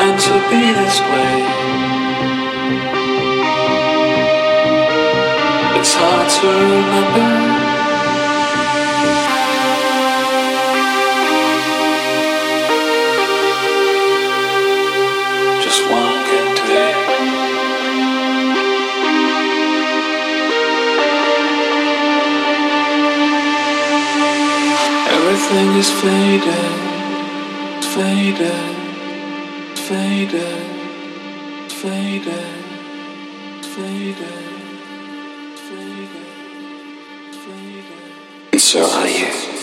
meant to be this way. It's hard to remember. And so are you.